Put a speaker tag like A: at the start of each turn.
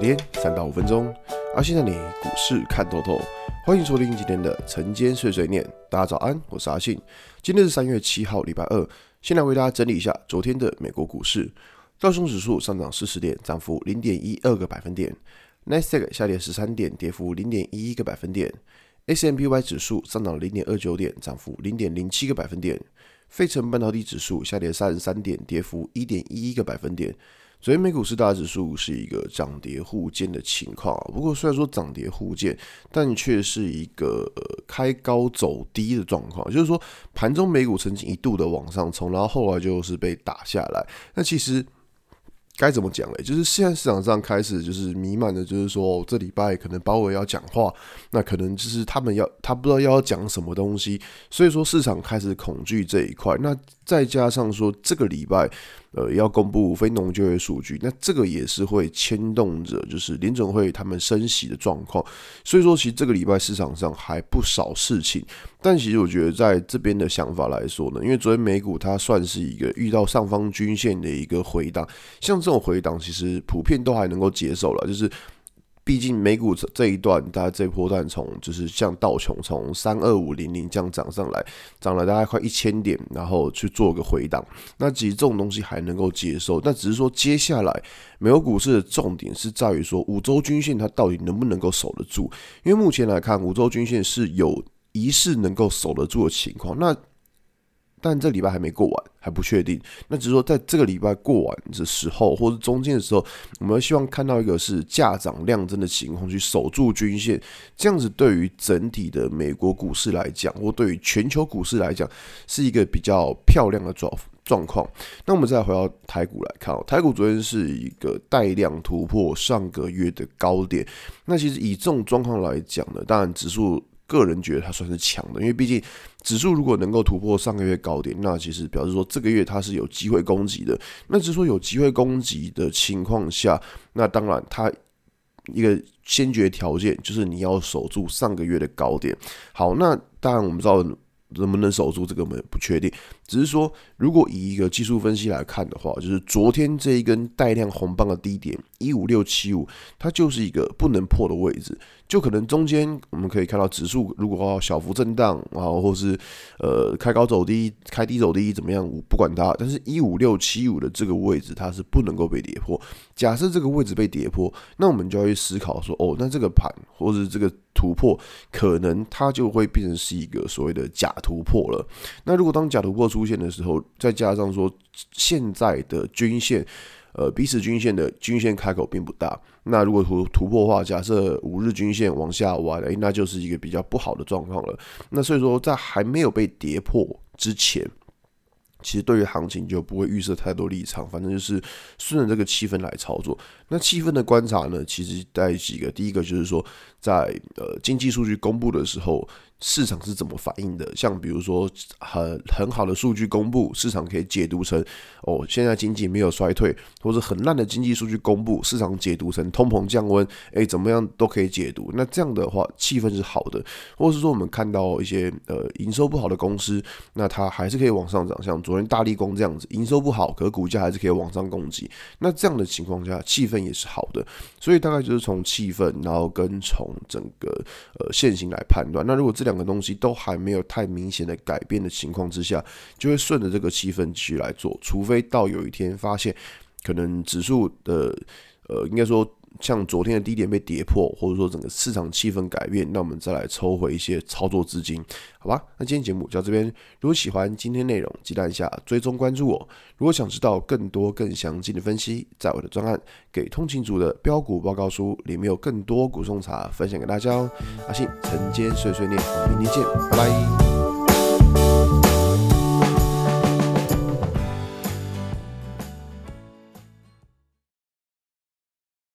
A: 天三到五分钟，阿信带你股市看透透。欢迎收听今天的晨间碎碎念。大家早安，我是阿信。今天是三月七号，礼拜二。先来为大家整理一下昨天的美国股市。道琼指数上涨四十点，涨幅零点一二个百分点。纳斯达克下跌十三点，跌幅零点一一个百分点。S M P Y 指数上涨零点二九点，涨幅零点零七个百分点。费城半导体指数下跌三十三点，跌幅一点一一个百分点。昨天美股四大指数是一个涨跌互见的情况，不过虽然说涨跌互见，但却是一个开高走低的状况，就是说盘中美股曾经一度的往上冲，然后后来就是被打下来。那其实。该怎么讲嘞？就是现在市场上开始就是弥漫的，就是说这礼拜可能鲍尔要讲话，那可能就是他们要他不知道要讲什么东西，所以说市场开始恐惧这一块。那再加上说这个礼拜呃要公布非农就业数据，那这个也是会牵动着就是联准会他们升息的状况。所以说其实这个礼拜市场上还不少事情。但其实我觉得，在这边的想法来说呢，因为昨天美股它算是一个遇到上方均线的一个回档，像这种回档其实普遍都还能够接受了，就是毕竟美股这一段，大家这一波段从就是像道琼从三二五零零这样涨上来，涨了大概快一千点，然后去做个回档，那其实这种东西还能够接受，但只是说接下来美国股市的重点是在于说五周均线它到底能不能够守得住，因为目前来看五周均线是有。疑似能够守得住的情况，那但这礼拜还没过完，还不确定。那只是说，在这个礼拜过完的时候，或者中间的时候，我们希望看到一个是价涨量增的情况，去守住均线。这样子对于整体的美国股市来讲，或对于全球股市来讲，是一个比较漂亮的状状况。那我们再回到台股来看哦，台股昨天是一个带量突破上个月的高点。那其实以这种状况来讲呢，当然指数。个人觉得它算是强的，因为毕竟指数如果能够突破上个月高点，那其实表示说这个月它是有机会攻击的。那只是说有机会攻击的情况下，那当然它一个先决条件就是你要守住上个月的高点。好，那当然我们知道。能不能守住这个，我们不确定。只是说，如果以一个技术分析来看的话，就是昨天这一根带量红棒的低点一五六七五，它就是一个不能破的位置。就可能中间我们可以看到指数如果小幅震荡，然后或是呃开高走低、开低走低怎么样，我不管它。但是一五六七五的这个位置，它是不能够被跌破。假设这个位置被跌破，那我们就要去思考说，哦，那这个盘或者这个。突破可能它就会变成是一个所谓的假突破了。那如果当假突破出出现的时候，再加上说现在的均线，呃，彼此均线的均线开口并不大。那如果突突破的话，假设五日均线往下弯，诶，那就是一个比较不好的状况了。那所以说，在还没有被跌破之前。其实对于行情就不会预设太多立场，反正就是顺着这个气氛来操作。那气氛的观察呢，其实带几个，第一个就是说，在呃经济数据公布的时候。市场是怎么反应的？像比如说很很好的数据公布，市场可以解读成哦，现在经济没有衰退，或者很烂的经济数据公布，市场解读成通膨降温，诶，怎么样都可以解读。那这样的话，气氛是好的，或者是说我们看到一些呃营收不好的公司，那它还是可以往上涨，像昨天大立光这样子，营收不好，可股价还是可以往上攻击。那这样的情况下，气氛也是好的。所以大概就是从气氛，然后跟从整个呃现行来判断。那如果这两两个东西都还没有太明显的改变的情况之下，就会顺着这个气氛去来做，除非到有一天发现可能指数的呃，应该说像昨天的低点被跌破，或者说整个市场气氛改变，那我们再来抽回一些操作资金，好吧？那今天节目就到这边，如果喜欢今天内容，记得按下追踪关注我。如果想知道更多更详尽的分析，在我的专案《给通勤族的标股报告书》里面有更多股送茶分享给大家哦。阿信晨间碎碎念，明天见，拜拜。